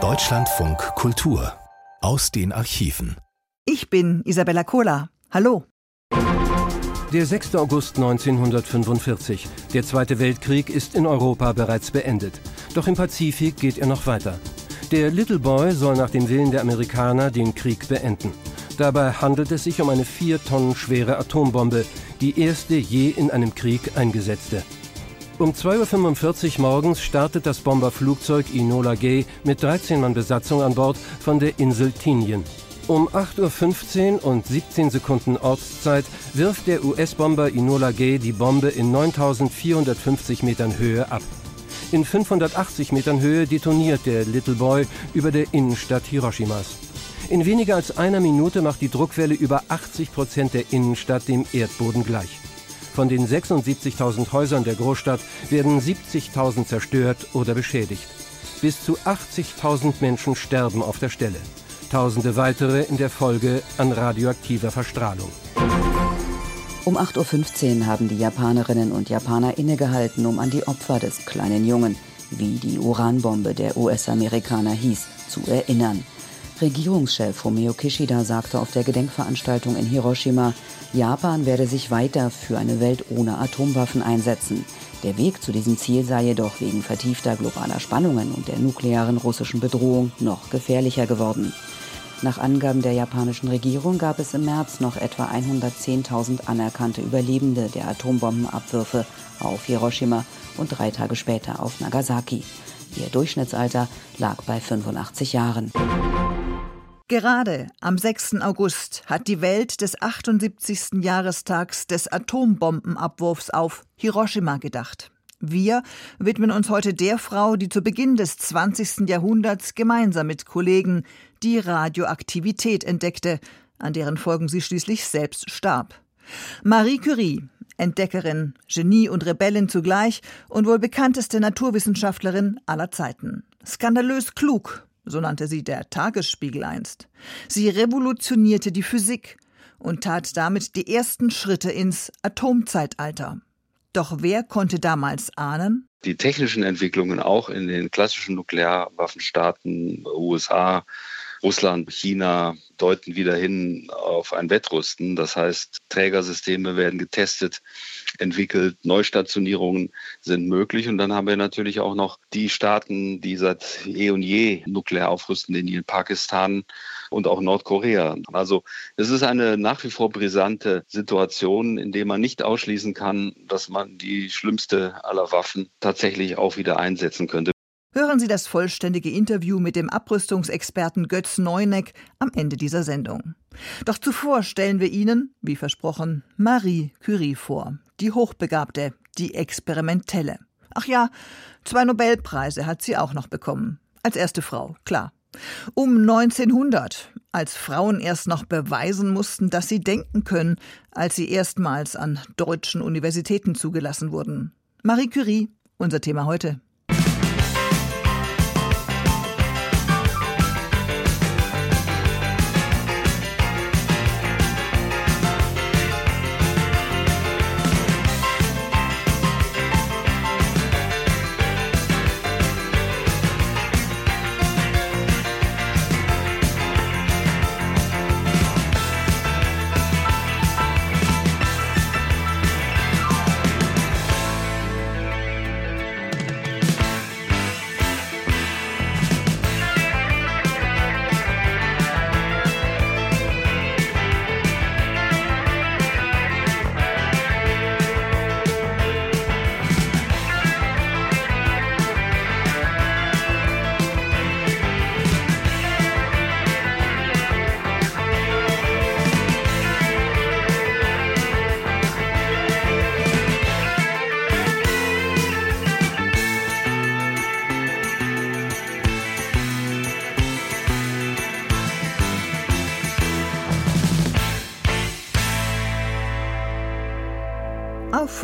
Deutschlandfunk Kultur aus den Archiven. Ich bin Isabella Kola. Hallo. Der 6. August 1945. Der Zweite Weltkrieg ist in Europa bereits beendet. Doch im Pazifik geht er noch weiter. Der Little Boy soll nach dem Willen der Amerikaner den Krieg beenden. Dabei handelt es sich um eine vier Tonnen schwere Atombombe, die erste je in einem Krieg eingesetzte. Um 2.45 Uhr morgens startet das Bomberflugzeug Enola Gay mit 13 Mann Besatzung an Bord von der Insel Tinien. Um 8.15 Uhr und 17 Sekunden Ortszeit wirft der US-Bomber Enola Gay die Bombe in 9450 Metern Höhe ab. In 580 Metern Höhe detoniert der Little Boy über der Innenstadt Hiroshimas. In weniger als einer Minute macht die Druckwelle über 80 Prozent der Innenstadt dem Erdboden gleich. Von den 76.000 Häusern der Großstadt werden 70.000 zerstört oder beschädigt. Bis zu 80.000 Menschen sterben auf der Stelle. Tausende weitere in der Folge an radioaktiver Verstrahlung. Um 8.15 Uhr haben die Japanerinnen und Japaner innegehalten, um an die Opfer des kleinen Jungen, wie die Uranbombe der US-Amerikaner hieß, zu erinnern. Regierungschef Fumio Kishida sagte auf der Gedenkveranstaltung in Hiroshima, Japan werde sich weiter für eine Welt ohne Atomwaffen einsetzen. Der Weg zu diesem Ziel sei jedoch wegen vertiefter globaler Spannungen und der nuklearen russischen Bedrohung noch gefährlicher geworden. Nach Angaben der japanischen Regierung gab es im März noch etwa 110.000 anerkannte Überlebende der Atombombenabwürfe auf Hiroshima und drei Tage später auf Nagasaki. Ihr Durchschnittsalter lag bei 85 Jahren. Gerade am 6. August hat die Welt des 78. Jahrestags des Atombombenabwurfs auf Hiroshima gedacht. Wir widmen uns heute der Frau, die zu Beginn des 20. Jahrhunderts gemeinsam mit Kollegen die Radioaktivität entdeckte, an deren Folgen sie schließlich selbst starb. Marie Curie, Entdeckerin, Genie und Rebellin zugleich und wohl bekannteste Naturwissenschaftlerin aller Zeiten. Skandalös klug, so nannte sie der Tagesspiegel einst. Sie revolutionierte die Physik und tat damit die ersten Schritte ins Atomzeitalter. Doch wer konnte damals ahnen? Die technischen Entwicklungen auch in den klassischen Nuklearwaffenstaaten USA, Russland, China deuten wieder hin auf ein Wettrüsten. Das heißt, Trägersysteme werden getestet, entwickelt, Neustationierungen sind möglich. Und dann haben wir natürlich auch noch die Staaten, die seit eh und je nuklear aufrüsten, Indien, Pakistan und auch Nordkorea. Also es ist eine nach wie vor brisante Situation, in der man nicht ausschließen kann, dass man die schlimmste aller Waffen tatsächlich auch wieder einsetzen könnte. Hören Sie das vollständige Interview mit dem Abrüstungsexperten Götz Neuneck am Ende dieser Sendung. Doch zuvor stellen wir Ihnen, wie versprochen, Marie Curie vor, die Hochbegabte, die Experimentelle. Ach ja, zwei Nobelpreise hat sie auch noch bekommen. Als erste Frau, klar. Um 1900, als Frauen erst noch beweisen mussten, dass sie denken können, als sie erstmals an deutschen Universitäten zugelassen wurden. Marie Curie, unser Thema heute.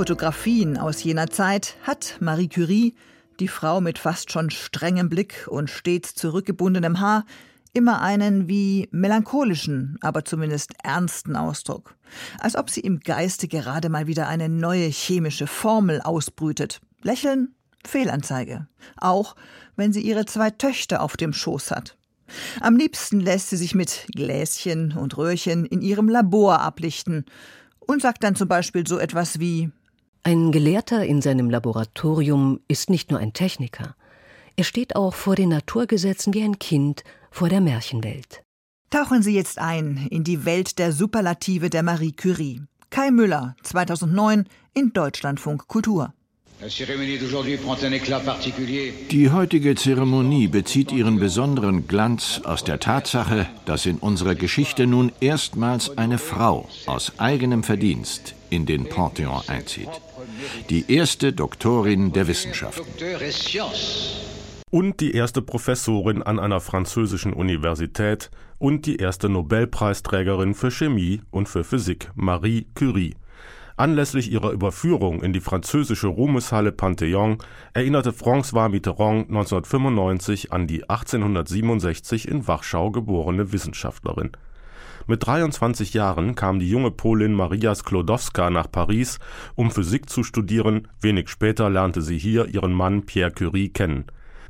Fotografien aus jener Zeit hat Marie Curie, die Frau mit fast schon strengem Blick und stets zurückgebundenem Haar, immer einen wie melancholischen, aber zumindest ernsten Ausdruck. Als ob sie im Geiste gerade mal wieder eine neue chemische Formel ausbrütet. Lächeln, Fehlanzeige. Auch wenn sie ihre zwei Töchter auf dem Schoß hat. Am liebsten lässt sie sich mit Gläschen und Röhrchen in ihrem Labor ablichten und sagt dann zum Beispiel so etwas wie Ein Gelehrter in seinem Laboratorium ist nicht nur ein Techniker. Er steht auch vor den Naturgesetzen wie ein Kind vor der Märchenwelt. Tauchen Sie jetzt ein in die Welt der Superlative der Marie Curie. Kai Müller, 2009 in Deutschlandfunk Kultur. Die heutige Zeremonie bezieht ihren besonderen Glanz aus der Tatsache, dass in unserer Geschichte nun erstmals eine Frau aus eigenem Verdienst in den Pantheon einzieht. Die erste Doktorin der Wissenschaften. Und die erste Professorin an einer französischen Universität und die erste Nobelpreisträgerin für Chemie und für Physik, Marie Curie. Anlässlich ihrer Überführung in die französische Ruhmeshalle Panthéon erinnerte François Mitterrand 1995 an die 1867 in Warschau geborene Wissenschaftlerin. Mit 23 Jahren kam die junge Polin Maria Sklodowska nach Paris, um Physik zu studieren. Wenig später lernte sie hier ihren Mann Pierre Curie kennen.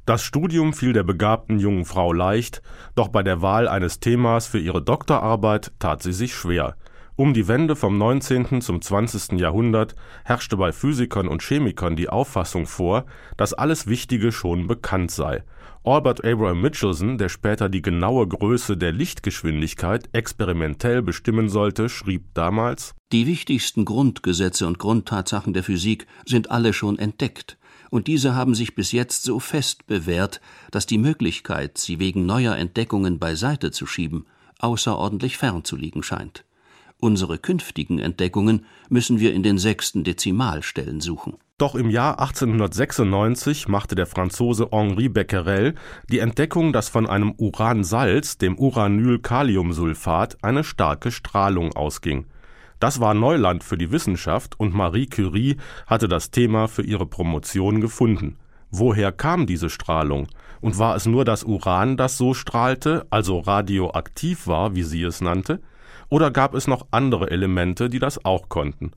Das Studium fiel der begabten jungen Frau leicht, doch bei der Wahl eines Themas für ihre Doktorarbeit tat sie sich schwer. Um die Wende vom 19. zum 20. Jahrhundert herrschte bei Physikern und Chemikern die Auffassung vor, dass alles Wichtige schon bekannt sei. Albert Abraham Mitchelson, der später die genaue Größe der Lichtgeschwindigkeit experimentell bestimmen sollte, schrieb damals Die wichtigsten Grundgesetze und Grundtatsachen der Physik sind alle schon entdeckt, und diese haben sich bis jetzt so fest bewährt, dass die Möglichkeit, sie wegen neuer Entdeckungen beiseite zu schieben, außerordentlich fern zu liegen scheint. Unsere künftigen Entdeckungen müssen wir in den sechsten Dezimalstellen suchen. Doch im Jahr 1896 machte der Franzose Henri Becquerel die Entdeckung, dass von einem Uransalz, dem Uranylkaliumsulfat, eine starke Strahlung ausging. Das war Neuland für die Wissenschaft und Marie Curie hatte das Thema für ihre Promotion gefunden. Woher kam diese Strahlung? Und war es nur das Uran, das so strahlte, also radioaktiv war, wie sie es nannte? Oder gab es noch andere Elemente, die das auch konnten?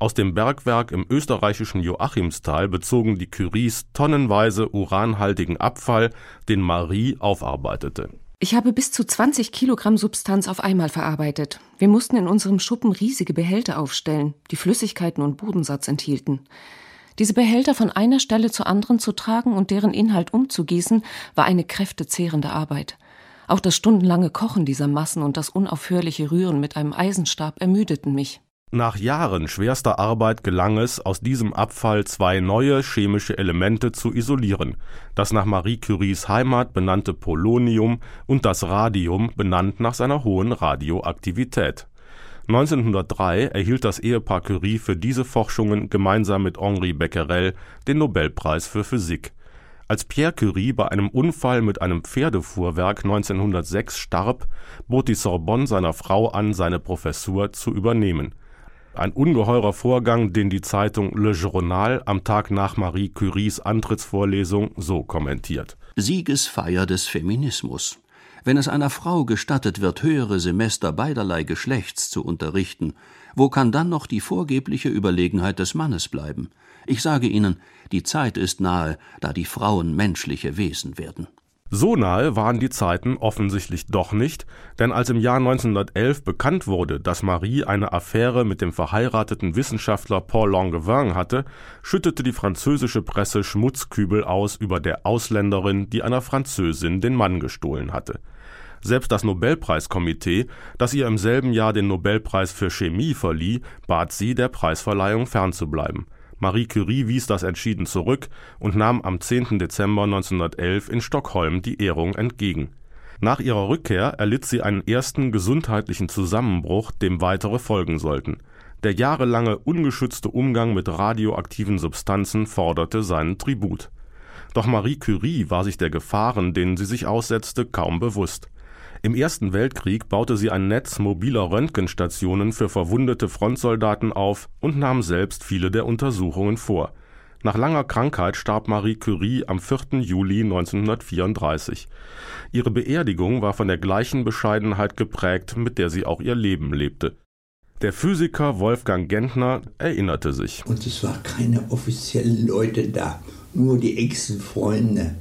Aus dem Bergwerk im österreichischen Joachimsthal bezogen die Curies tonnenweise uranhaltigen Abfall, den Marie aufarbeitete. Ich habe bis zu 20 Kilogramm Substanz auf einmal verarbeitet. Wir mussten in unserem Schuppen riesige Behälter aufstellen, die Flüssigkeiten und Bodensatz enthielten. Diese Behälter von einer Stelle zur anderen zu tragen und deren Inhalt umzugießen, war eine kräftezehrende Arbeit. Auch das stundenlange Kochen dieser Massen und das unaufhörliche Rühren mit einem Eisenstab ermüdeten mich. Nach Jahren schwerster Arbeit gelang es, aus diesem Abfall zwei neue chemische Elemente zu isolieren, das nach Marie Curies Heimat benannte Polonium und das Radium, benannt nach seiner hohen Radioaktivität. 1903 erhielt das Ehepaar Curie für diese Forschungen gemeinsam mit Henri Becquerel den Nobelpreis für Physik. Als Pierre Curie bei einem Unfall mit einem Pferdefuhrwerk 1906 starb, bot die Sorbonne seiner Frau an, seine Professur zu übernehmen. Ein ungeheurer Vorgang, den die Zeitung Le Journal am Tag nach Marie Curies Antrittsvorlesung so kommentiert. Siegesfeier des Feminismus. Wenn es einer Frau gestattet wird, höhere Semester beiderlei Geschlechts zu unterrichten, wo kann dann noch die vorgebliche Überlegenheit des Mannes bleiben? Ich sage Ihnen, die Zeit ist nahe, da die Frauen menschliche Wesen werden. So nahe waren die Zeiten offensichtlich doch nicht, denn als im Jahr 1911 bekannt wurde, dass Marie eine Affäre mit dem verheirateten Wissenschaftler Paul Langevin hatte, schüttete die französische Presse Schmutzkübel aus über der Ausländerin, die einer Französin den Mann gestohlen hatte. Selbst das Nobelpreiskomitee, das ihr im selben Jahr den Nobelpreis für Chemie verlieh, bat sie, der Preisverleihung fernzubleiben. Marie Curie wies das entschieden zurück und nahm am 10. Dezember 1911 in Stockholm die Ehrung entgegen. Nach ihrer Rückkehr erlitt sie einen ersten gesundheitlichen Zusammenbruch, dem weitere folgen sollten. Der jahrelange ungeschützte Umgang mit radioaktiven Substanzen forderte seinen Tribut. Doch Marie Curie war sich der Gefahren, denen sie sich aussetzte, kaum bewusst. Im Ersten Weltkrieg baute sie ein Netz mobiler Röntgenstationen für verwundete Frontsoldaten auf und nahm selbst viele der Untersuchungen vor. Nach langer Krankheit starb Marie Curie am 4. Juli 1934. Ihre Beerdigung war von der gleichen Bescheidenheit geprägt, mit der sie auch ihr Leben lebte. Der Physiker Wolfgang Gentner erinnerte sich. Und es waren keine offiziellen Leute da. nur die engsten Freunde.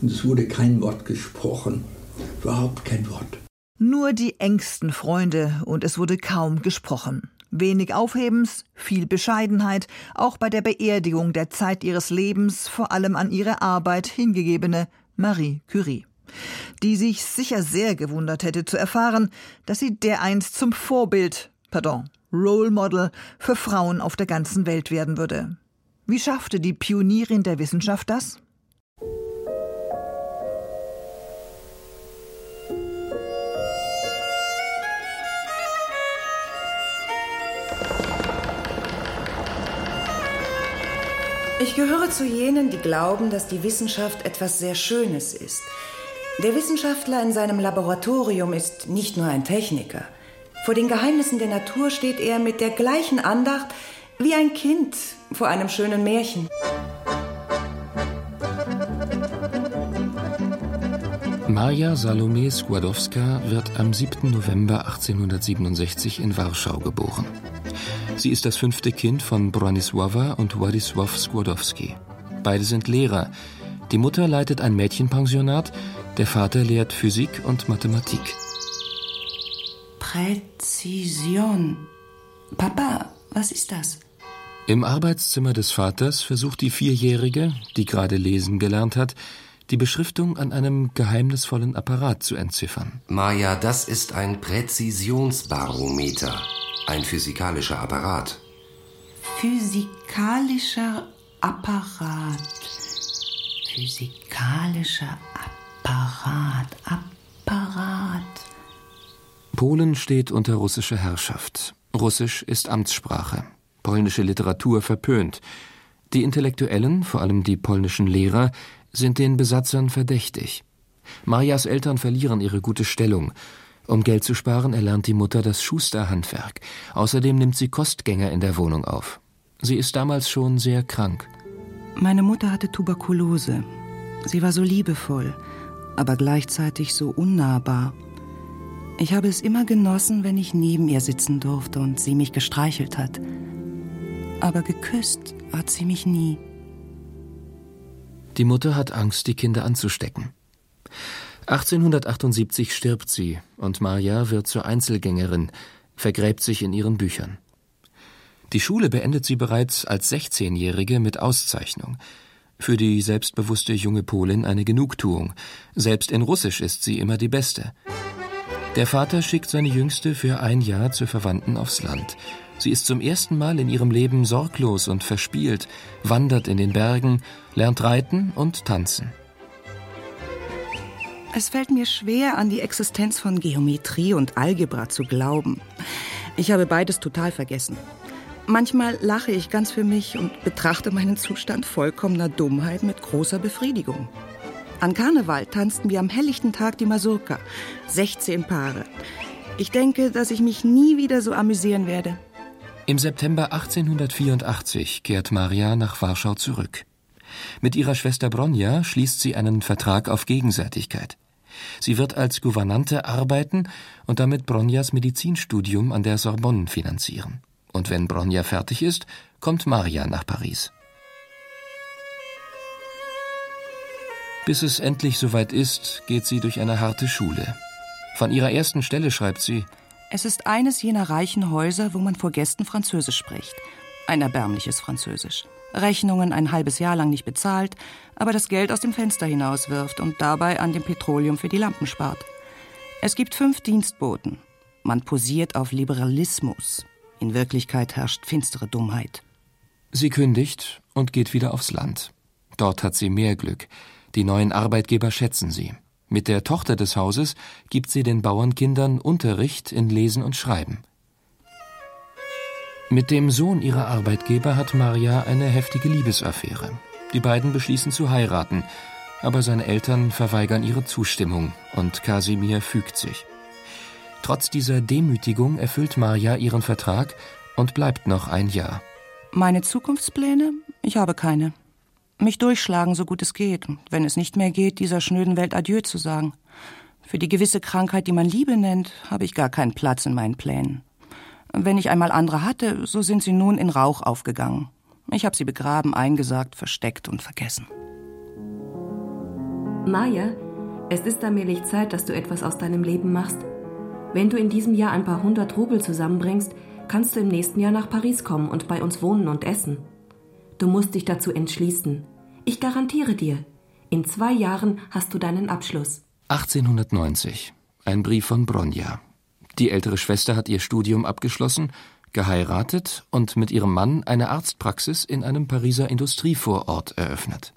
Und es wurde kein Wort gesprochen, überhaupt kein Wort. Nur die engsten Freunde und es wurde kaum gesprochen. Wenig Aufhebens, viel Bescheidenheit, auch bei der Beerdigung der Zeit ihres Lebens vor allem an ihre Arbeit hingegebene Marie Curie, die sich sicher sehr gewundert hätte zu erfahren, dass sie dereinst zum Vorbild, pardon, Role Model für Frauen auf der ganzen Welt werden würde. Wie schaffte die Pionierin der Wissenschaft das? Ich gehöre zu jenen, die glauben, dass die Wissenschaft etwas sehr Schönes ist. Der Wissenschaftler in seinem Laboratorium ist nicht nur ein Techniker. Vor den Geheimnissen der Natur steht er mit der gleichen Andacht wie ein Kind vor einem schönen Märchen. Maja Salome Skłodowska wird am 7. November 1867 in Warschau geboren. Sie ist das fünfte Kind von Bronisława und Władysław Skłodowski. Beide sind Lehrer. Die Mutter leitet ein Mädchenpensionat, der Vater lehrt Physik und Mathematik. Präzision. Papa, was ist das? Im Arbeitszimmer des Vaters versucht die Vierjährige, die gerade lesen gelernt hat, die Beschriftung an einem geheimnisvollen Apparat zu entziffern. Maja, das ist ein Präzisionsbarometer. Ein physikalischer Apparat. Physikalischer Apparat. Physikalischer Apparat. Apparat. Polen steht unter russischer Herrschaft. Russisch ist Amtssprache. Polnische Literatur verpönt. Die Intellektuellen, vor allem die polnischen Lehrer, sind den Besatzern verdächtig. Marias Eltern verlieren ihre gute Stellung. Um Geld zu sparen, erlernt die Mutter das Schusterhandwerk. Außerdem nimmt sie Kostgänger in der Wohnung auf. Sie ist damals schon sehr krank. Meine Mutter hatte Tuberkulose. Sie war so liebevoll, aber gleichzeitig so unnahbar. Ich habe es immer genossen, wenn ich neben ihr sitzen durfte und sie mich gestreichelt hat. Aber geküsst hat sie mich nie. Die Mutter hat Angst, die Kinder anzustecken. 1878 stirbt sie und Maja wird zur Einzelgängerin, vergräbt sich in ihren Büchern. Die Schule beendet sie bereits als 16-Jährige mit Auszeichnung. Für die selbstbewusste junge Polin eine Genugtuung. Selbst in Russisch ist sie immer die Beste. Der Vater schickt seine Jüngste für ein Jahr zu Verwandten aufs Land. Sie ist zum ersten Mal in ihrem Leben sorglos und verspielt, wandert in den Bergen, lernt reiten und tanzen. Es fällt mir schwer, an die Existenz von Geometrie und Algebra zu glauben. Ich habe beides total vergessen. Manchmal lache ich ganz für mich und betrachte meinen Zustand vollkommener Dummheit mit großer Befriedigung. An Karneval tanzten wir am helllichten Tag die Masurka. 16 Paare. Ich denke, dass ich mich nie wieder so amüsieren werde. Im September 1884 kehrt Maria nach Warschau zurück. Mit ihrer Schwester Bronja schließt sie einen Vertrag auf Gegenseitigkeit. Sie wird als Gouvernante arbeiten und damit Bronjas Medizinstudium an der Sorbonne finanzieren. Und wenn Bronja fertig ist, kommt Maria nach Paris. Bis es endlich soweit ist, geht sie durch eine harte Schule. Von ihrer ersten Stelle schreibt sie Es ist eines jener reichen Häuser, wo man vor Gästen Französisch spricht. Ein erbärmliches Französisch. Rechnungen ein halbes Jahr lang nicht bezahlt, aber das Geld aus dem Fenster hinauswirft und dabei an dem Petroleum für die Lampen spart. Es gibt fünf Dienstboten. Man posiert auf Liberalismus. In Wirklichkeit herrscht finstere Dummheit. Sie kündigt und geht wieder aufs Land. Dort hat sie mehr Glück. Die neuen Arbeitgeber schätzen sie. Mit der Tochter des Hauses gibt sie den Bauernkindern Unterricht in Lesen und Schreiben. Mit dem Sohn ihrer Arbeitgeber hat Maria eine heftige Liebesaffäre. Die beiden beschließen zu heiraten, aber seine Eltern verweigern ihre Zustimmung und Kasimir fügt sich. Trotz dieser Demütigung erfüllt Maria ihren Vertrag und bleibt noch ein Jahr. Meine Zukunftspläne? Ich habe keine. Mich durchschlagen, so gut es geht. Wenn es nicht mehr geht, dieser schnöden Welt Adieu zu sagen. Für die gewisse Krankheit, die man Liebe nennt, habe ich gar keinen Platz in meinen Plänen. Wenn ich einmal andere hatte, so sind sie nun in Rauch aufgegangen. Ich habe sie begraben, eingesagt, versteckt und vergessen. Maja, es ist allmählich Zeit, dass du etwas aus deinem Leben machst. Wenn du in diesem Jahr ein paar hundert Rubel zusammenbringst, kannst du im nächsten Jahr nach Paris kommen und bei uns wohnen und essen. Du musst dich dazu entschließen. Ich garantiere dir, in zwei Jahren hast du deinen Abschluss. 1890. Ein Brief von Bronja. Die ältere Schwester hat ihr Studium abgeschlossen, geheiratet und mit ihrem Mann eine Arztpraxis in einem Pariser Industrievorort eröffnet.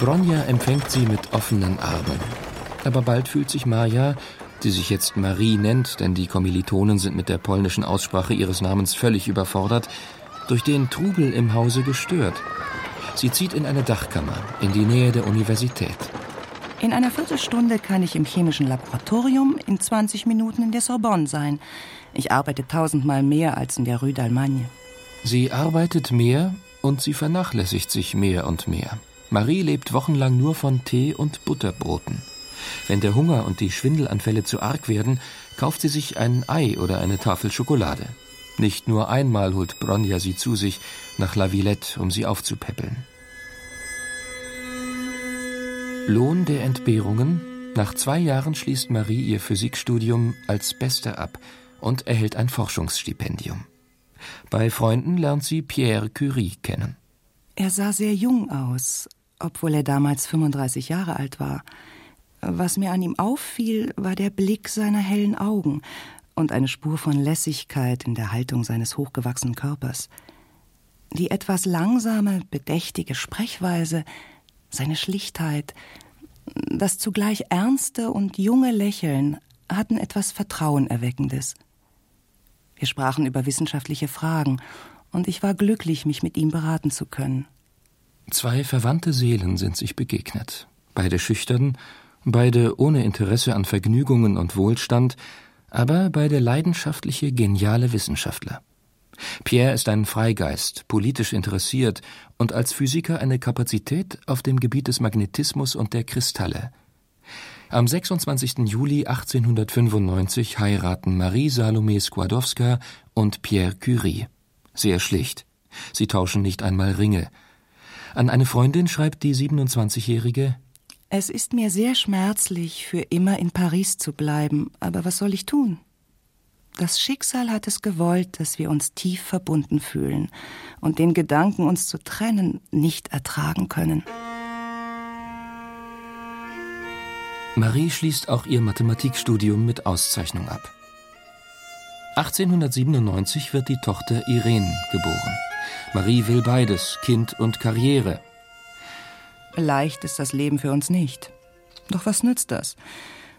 Bronja empfängt sie mit offenen Armen. Aber bald fühlt sich Maja, die sich jetzt Marie nennt, denn die Kommilitonen sind mit der polnischen Aussprache ihres Namens völlig überfordert, durch den Trubel im Hause gestört. Sie zieht in eine Dachkammer in die Nähe der Universität. In einer Viertelstunde kann ich im chemischen Laboratorium, in 20 Minuten in der Sorbonne sein. Ich arbeite tausendmal mehr als in der Rue d'Allemagne. Sie arbeitet mehr und sie vernachlässigt sich mehr und mehr. Marie lebt wochenlang nur von Tee und Butterbroten. Wenn der Hunger und die Schwindelanfälle zu arg werden, kauft sie sich ein Ei oder eine Tafel Schokolade. Nicht nur einmal holt Bronja sie zu sich nach La Villette, um sie aufzupäppeln. Lohn der Entbehrungen? Nach zwei Jahren schließt Marie ihr Physikstudium als Beste ab und erhält ein Forschungsstipendium. Bei Freunden lernt sie Pierre Curie kennen. Er sah sehr jung aus, obwohl er damals 35 Jahre alt war. Was mir an ihm auffiel, war der Blick seiner hellen Augen und eine Spur von Lässigkeit in der Haltung seines hochgewachsenen Körpers. Die etwas langsame, bedächtige Sprechweise, seine Schlichtheit, das zugleich ernste und junge Lächeln hatten etwas Vertrauenerweckendes. Wir sprachen über wissenschaftliche Fragen, und ich war glücklich, mich mit ihm beraten zu können. Zwei verwandte Seelen sind sich begegnet, beide schüchtern, beide ohne Interesse an Vergnügungen und Wohlstand, aber beide leidenschaftliche, geniale Wissenschaftler. Pierre ist ein Freigeist, politisch interessiert und als Physiker eine Kapazität auf dem Gebiet des Magnetismus und der Kristalle. Am 26. Juli 1895 heiraten Marie Salome Skłodowska und Pierre Curie. Sehr schlicht. Sie tauschen nicht einmal Ringe. An eine Freundin schreibt die 27-Jährige Es ist mir sehr schmerzlich, für immer in Paris zu bleiben, aber was soll ich tun? Das Schicksal hat es gewollt, dass wir uns tief verbunden fühlen und den Gedanken, uns zu trennen, nicht ertragen können. Marie schließt auch ihr Mathematikstudium mit Auszeichnung ab. 1897 wird die Tochter Irene geboren. Marie will beides, Kind und Karriere. Leicht ist das Leben für uns nicht. Doch was nützt das?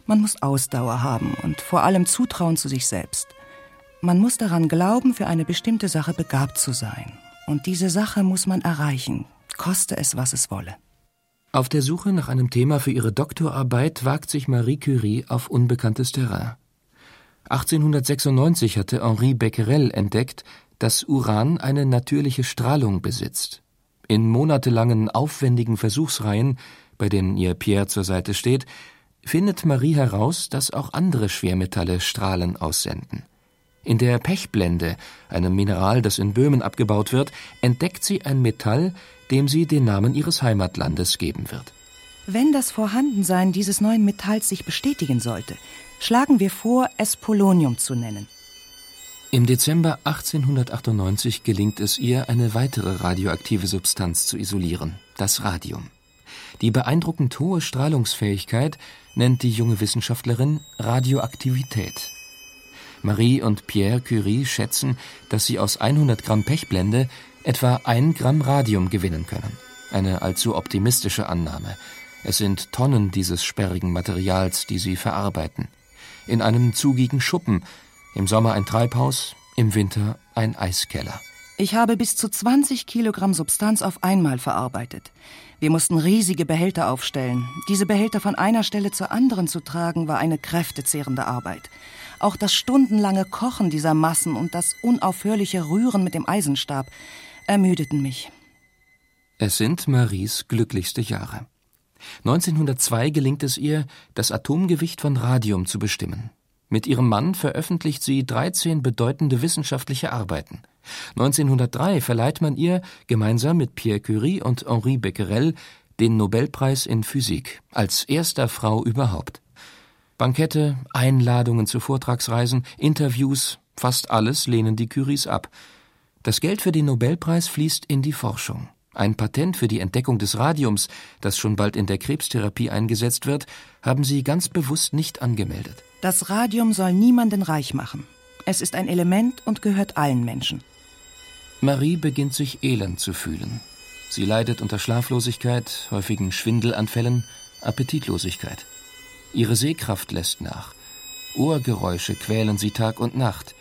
Man muss Ausdauer haben und vor allem Zutrauen zu sich selbst. Man muss daran glauben, für eine bestimmte Sache begabt zu sein. Und diese Sache muss man erreichen, koste es, was es wolle. Auf der Suche nach einem Thema für ihre Doktorarbeit wagt sich Marie Curie auf unbekanntes Terrain. 1896 hatte Henri Becquerel entdeckt, dass Uran eine natürliche Strahlung besitzt. In monatelangen, aufwendigen Versuchsreihen, bei denen ihr Pierre zur Seite steht, findet Marie heraus, dass auch andere Schwermetalle Strahlen aussenden. In der Pechblende, einem Mineral, das in Böhmen abgebaut wird, entdeckt sie ein Metall, dem sie den Namen ihres Heimatlandes geben wird. Wenn das Vorhandensein dieses neuen Metalls sich bestätigen sollte, schlagen wir vor, es Polonium zu nennen. Im Dezember 1898 gelingt es ihr, eine weitere radioaktive Substanz zu isolieren, das Radium. Die beeindruckend hohe Strahlungsfähigkeit nennt die junge Wissenschaftlerin Radioaktivität. Marie und Pierre Curie schätzen, dass sie aus 100 Gramm Pechblende etwa ein Gramm Radium gewinnen können. Eine allzu optimistische Annahme. Es sind Tonnen dieses sperrigen Materials, die sie verarbeiten. In einem zugigen Schuppen, im Sommer ein Treibhaus, im Winter ein Eiskeller. Ich habe bis zu 20 Kilogramm Substanz auf einmal verarbeitet. Wir mussten riesige Behälter aufstellen. Diese Behälter von einer Stelle zur anderen zu tragen, war eine kräftezehrende Arbeit. Auch das stundenlange Kochen dieser Massen und das unaufhörliche Rühren mit dem Eisenstab ermüdeten mich. Es sind Maries glücklichste Jahre. 1902 gelingt es ihr, das Atomgewicht von Radium zu bestimmen. Mit ihrem Mann veröffentlicht sie 13 bedeutende wissenschaftliche Arbeiten. 1903 verleiht man ihr gemeinsam mit Pierre Curie und Henri Becquerel den Nobelpreis in Physik als erster Frau überhaupt. Bankette, Einladungen zu Vortragsreisen, Interviews, fast alles lehnen die Curies ab. Das Geld für den Nobelpreis fließt in die Forschung. Ein Patent für die Entdeckung des Radiums, das schon bald in der Krebstherapie eingesetzt wird, haben sie ganz bewusst nicht angemeldet. Das Radium soll niemanden reich machen. Es ist ein Element und gehört allen Menschen. Marie beginnt sich elend zu fühlen. Sie leidet unter Schlaflosigkeit, häufigen Schwindelanfällen, Appetitlosigkeit. Ihre Sehkraft lässt nach. Ohrgeräusche quälen sie Tag und Nacht.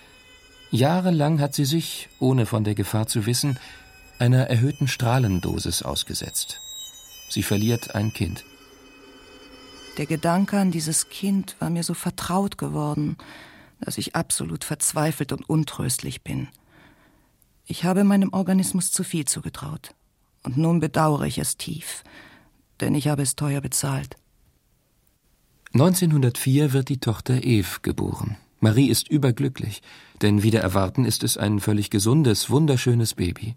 Jahrelang hat sie sich, ohne von der Gefahr zu wissen, einer erhöhten Strahlendosis ausgesetzt. Sie verliert ein Kind. Der Gedanke an dieses Kind war mir so vertraut geworden, dass ich absolut verzweifelt und untröstlich bin. Ich habe meinem Organismus zu viel zugetraut. Und nun bedauere ich es tief, denn ich habe es teuer bezahlt. 1904 wird die Tochter Eve geboren. Marie ist überglücklich, denn wieder erwarten ist es ein völlig gesundes, wunderschönes Baby.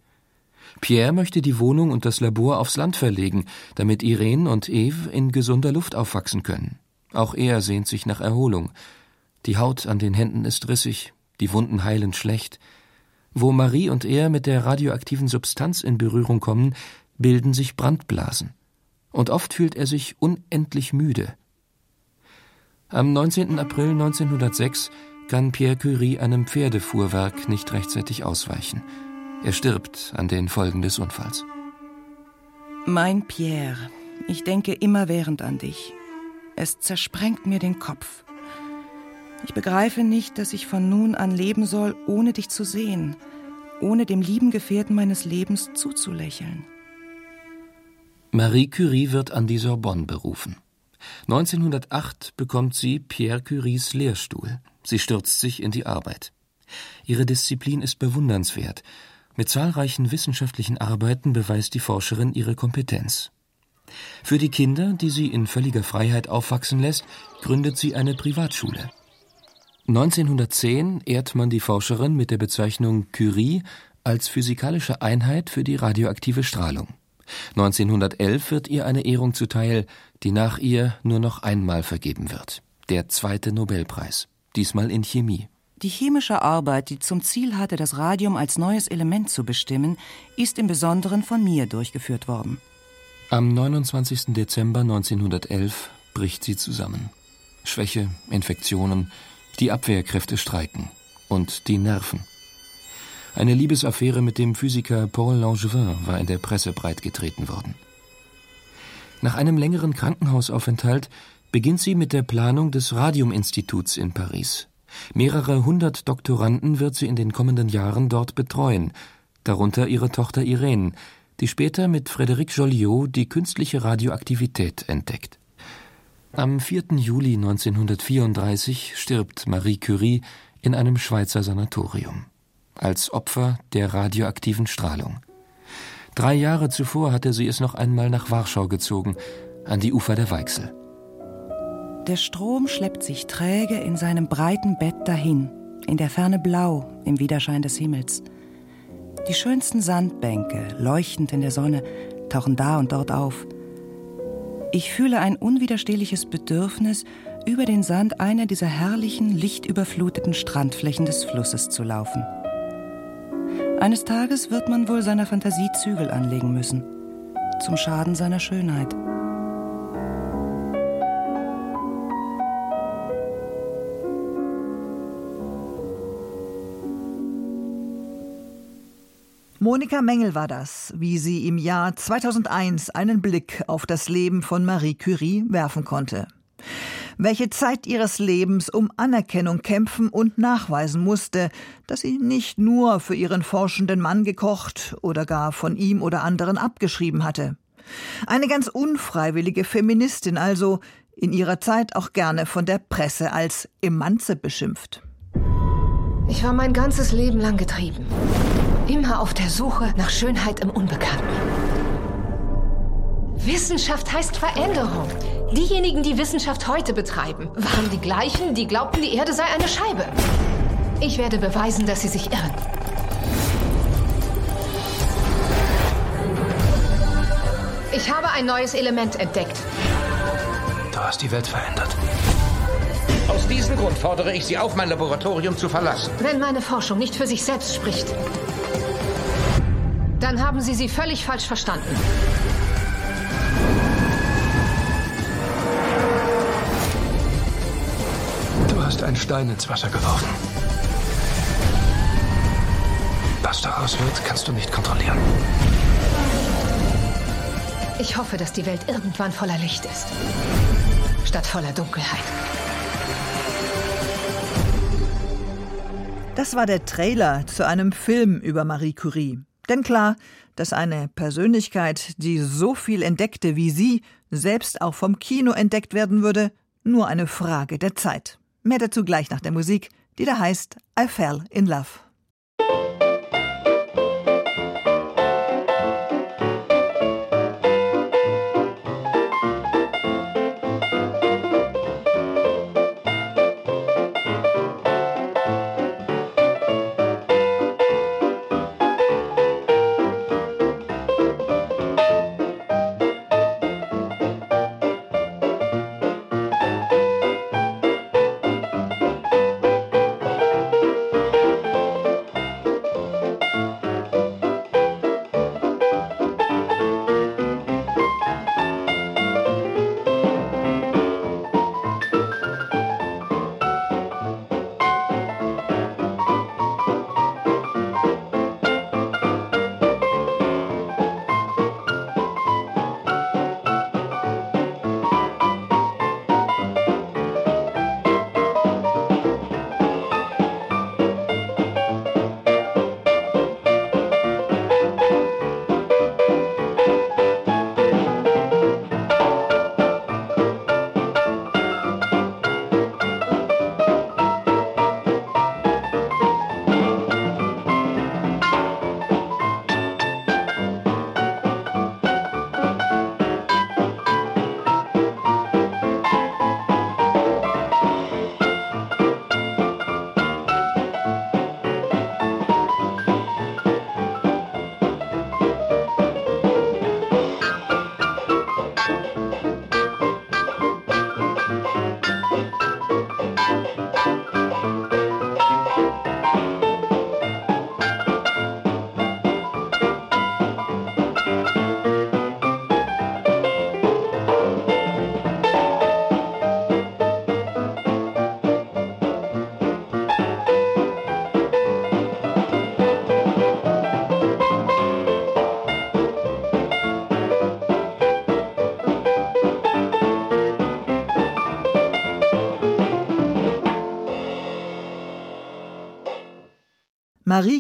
Pierre möchte die Wohnung und das Labor aufs Land verlegen, damit Irene und Eve in gesunder Luft aufwachsen können. Auch er sehnt sich nach Erholung. Die Haut an den Händen ist rissig, die Wunden heilen schlecht. Wo Marie und er mit der radioaktiven Substanz in Berührung kommen, bilden sich Brandblasen. Und oft fühlt er sich unendlich müde. Am 19. April 1906 kann Pierre Curie einem Pferdefuhrwerk nicht rechtzeitig ausweichen. Er stirbt an den Folgen des Unfalls. Mein Pierre, ich denke immerwährend an dich. Es zersprengt mir den Kopf. Ich begreife nicht, dass ich von nun an leben soll, ohne dich zu sehen, ohne dem lieben Gefährten meines Lebens zuzulächeln. Marie Curie wird an die Sorbonne berufen. 1908 bekommt sie Pierre Curies Lehrstuhl. Sie stürzt sich in die Arbeit. Ihre Disziplin ist bewundernswert mit zahlreichen wissenschaftlichen Arbeiten beweist die Forscherin ihre Kompetenz. Für die Kinder, die sie in völliger Freiheit aufwachsen lässt, gründet sie eine Privatschule. 1910 ehrt man die Forscherin mit der Bezeichnung Curie als physikalische Einheit für die radioaktive Strahlung. 1911 wird ihr eine Ehrung zuteil, die nach ihr nur noch einmal vergeben wird. Der zweite Nobelpreis, diesmal in Chemie. Die chemische Arbeit, die zum Ziel hatte, das Radium als neues Element zu bestimmen, ist im Besonderen von mir durchgeführt worden. Am 29. Dezember 1911 bricht sie zusammen. Schwäche, Infektionen, die Abwehrkräfte streiken und die Nerven. Eine Liebesaffäre mit dem Physiker Paul Langevin war in der Presse breitgetreten worden. Nach einem längeren Krankenhausaufenthalt beginnt sie mit der Planung des Radiuminstituts in Paris. Mehrere hundert Doktoranden wird sie in den kommenden Jahren dort betreuen, darunter ihre Tochter Irene, die später mit Frédéric Joliot die künstliche Radioaktivität entdeckt. Am 4. Juli 1934 stirbt Marie Curie in einem Schweizer Sanatorium als Opfer der radioaktiven Strahlung. Drei Jahre zuvor hatte sie es noch einmal nach Warschau gezogen, an die Ufer der Weichsel. Der Strom schleppt sich träge in seinem breiten Bett dahin, in der Ferne blau im Widerschein des Himmels. Die schönsten Sandbänke, leuchtend in der Sonne, tauchen da und dort auf. Ich fühle ein unwiderstehliches Bedürfnis, über den Sand einer dieser herrlichen, lichtüberfluteten Strandflächen des Flusses zu laufen. Eines Tages wird man wohl seiner Fantasie Zügel anlegen müssen, zum Schaden seiner Schönheit. Monika Mengel war das, wie sie im Jahr 2001 einen Blick auf das Leben von Marie Curie werfen konnte. Welche Zeit ihres Lebens um Anerkennung kämpfen und nachweisen musste, dass sie nicht nur für ihren forschenden Mann gekocht oder gar von ihm oder anderen abgeschrieben hatte. Eine ganz unfreiwillige Feministin also, in ihrer Zeit auch gerne von der Presse als Emanze beschimpft. Ich war mein ganzes Leben lang getrieben immer auf der Suche nach Schönheit im Unbekannten. Wissenschaft heißt Veränderung. Diejenigen, die Wissenschaft heute betreiben, waren die gleichen, die glaubten, die Erde sei eine Scheibe. Ich werde beweisen, dass sie sich irren. Ich habe ein neues Element entdeckt. Du hast die Welt verändert. Aus diesem Grund fordere ich Sie auf, mein Laboratorium zu verlassen. Wenn meine Forschung nicht für sich selbst spricht, dann haben Sie sie völlig falsch verstanden. Du hast einen Stein ins Wasser geworfen. Was daraus wird, kannst du nicht kontrollieren. Ich hoffe, dass die Welt irgendwann voller Licht ist. Statt voller Dunkelheit. Das war der Trailer zu einem Film über Marie Curie. Denn klar, dass eine Persönlichkeit, die so viel entdeckte wie sie, selbst auch vom Kino entdeckt werden würde, nur eine Frage der Zeit. Mehr dazu gleich nach der Musik, die da heißt I Fell in Love.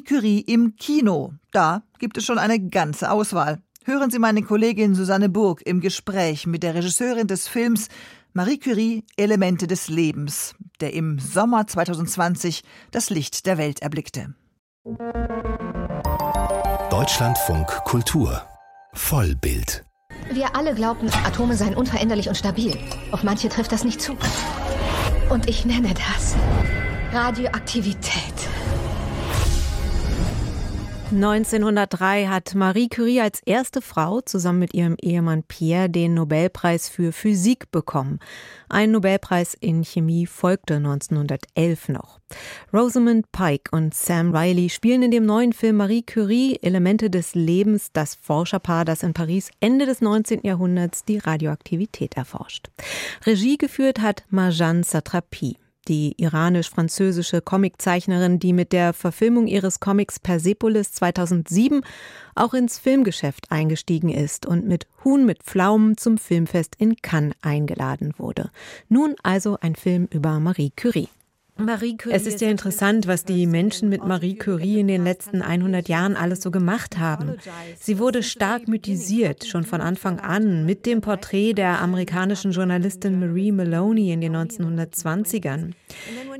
Curie im Kino. Da gibt es schon eine ganze Auswahl. Hören Sie meine Kollegin Susanne Burg im Gespräch mit der Regisseurin des Films Marie Curie Elemente des Lebens, der im Sommer 2020 das Licht der Welt erblickte. Deutschlandfunk Kultur Vollbild. Wir alle glaubten, Atome seien unveränderlich und stabil. Auf manche trifft das nicht zu. Und ich nenne das Radioaktivität. 1903 hat Marie Curie als erste Frau zusammen mit ihrem Ehemann Pierre den Nobelpreis für Physik bekommen. Ein Nobelpreis in Chemie folgte 1911 noch. Rosamund Pike und Sam Riley spielen in dem neuen Film Marie Curie Elemente des Lebens das Forscherpaar, das in Paris Ende des 19. Jahrhunderts die Radioaktivität erforscht. Regie geführt hat Marjan Satrapi die iranisch-französische Comiczeichnerin, die mit der Verfilmung ihres Comics Persepolis 2007 auch ins Filmgeschäft eingestiegen ist und mit Huhn mit Pflaumen zum Filmfest in Cannes eingeladen wurde. Nun also ein Film über Marie Curie. Es ist ja interessant, was die Menschen mit Marie Curie in den letzten 100 Jahren alles so gemacht haben. Sie wurde stark mythisiert, schon von Anfang an, mit dem Porträt der amerikanischen Journalistin Marie Maloney in den 1920ern.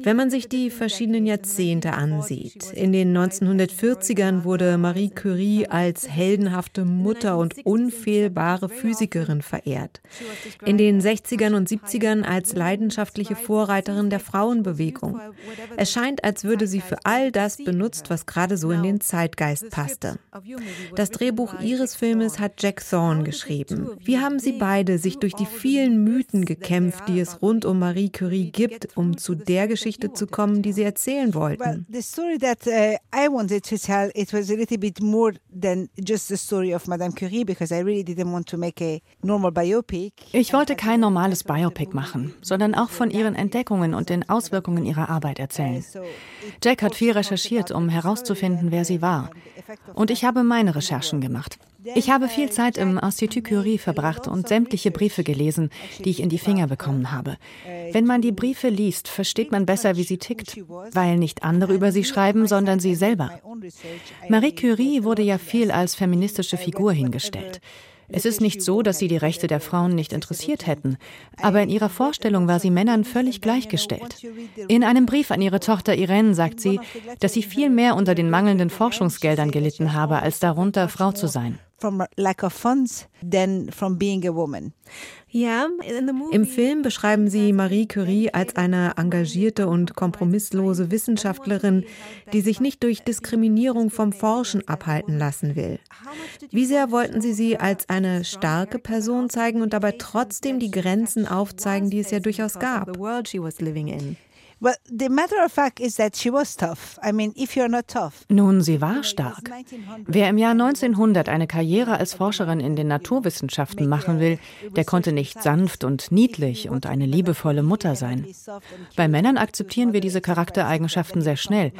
Wenn man sich die verschiedenen Jahrzehnte ansieht, in den 1940ern wurde Marie Curie als heldenhafte Mutter und unfehlbare Physikerin verehrt. In den 60ern und 70ern als leidenschaftliche Vorreiterin der Frauenbewegung Inszenierung. Es scheint, als würde sie für all das benutzt, was gerade so in den Zeitgeist passte. Das Drehbuch ihres Filmes hat Jack Thorne geschrieben. Wie haben sie beide sich durch die vielen Mythen gekämpft, die es rund um Marie Curie gibt, um zu der Geschichte zu kommen, die sie erzählen wollten? The story that uh, I wanted to tell, it was a little bit more than just the story of Madame Curie because I really didn't want to make a normal biopic. Ich wollte kein normales Biopic machen, sondern auch von ihren Entdeckungen und den Auswirkungen ihrer Arbeit erzählen. Jack hat viel recherchiert, um herauszufinden, wer sie war. Und ich habe meine Recherchen gemacht. Ich habe viel Zeit im Institut Curie verbracht und sämtliche Briefe gelesen, die ich in die Finger bekommen habe. Wenn man die Briefe liest, versteht man besser, wie sie tickt, weil nicht andere über sie schreiben, sondern sie selber. Marie Curie wurde ja viel als feministische Figur hingestellt. Es ist nicht so, dass sie die Rechte der Frauen nicht interessiert hätten, aber in ihrer Vorstellung war sie Männern völlig gleichgestellt. In einem Brief an ihre Tochter Irene sagt sie, dass sie viel mehr unter den mangelnden Forschungsgeldern gelitten habe, als darunter Frau zu sein im Film beschreiben sie Marie Curie als eine engagierte und kompromisslose Wissenschaftlerin, die sich nicht durch Diskriminierung vom Forschen abhalten lassen will. Wie sehr wollten sie sie als eine starke Person zeigen und dabei trotzdem die Grenzen aufzeigen, die es ja durchaus gab? Nun, sie war stark. Wer im Jahr 1900 eine Karriere als Forscherin in den Naturwissenschaften machen will, der konnte nicht sanft und niedlich und eine liebevolle Mutter sein. Bei Männern akzeptieren wir diese Charaktereigenschaften sehr schnell,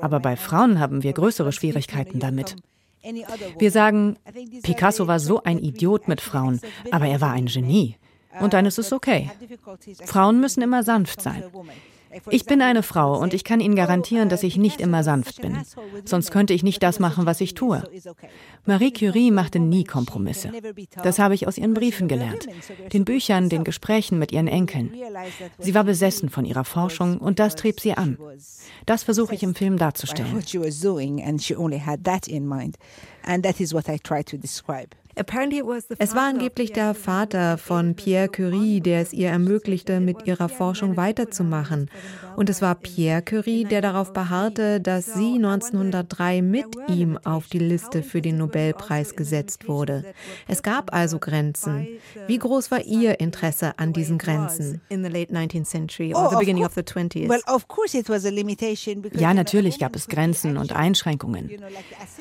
aber bei Frauen haben wir größere Schwierigkeiten damit. Wir sagen, Picasso war so ein Idiot mit Frauen, aber er war ein Genie. Und dann ist es okay. Frauen müssen immer sanft sein. Ich bin eine Frau und ich kann Ihnen garantieren, dass ich nicht immer sanft bin. Sonst könnte ich nicht das machen, was ich tue. Marie Curie machte nie Kompromisse. Das habe ich aus ihren Briefen gelernt, den Büchern, den Gesprächen mit ihren Enkeln. Sie war besessen von ihrer Forschung und das trieb sie an. Das versuche ich im Film darzustellen. Es war angeblich der Vater von Pierre Curie, der es ihr ermöglichte, mit ihrer Forschung weiterzumachen. Und es war Pierre Curie, der darauf beharrte, dass sie 1903 mit ihm auf die Liste für den Nobelpreis gesetzt wurde. Es gab also Grenzen. Wie groß war ihr Interesse an diesen Grenzen? Ja, natürlich gab es Grenzen und Einschränkungen.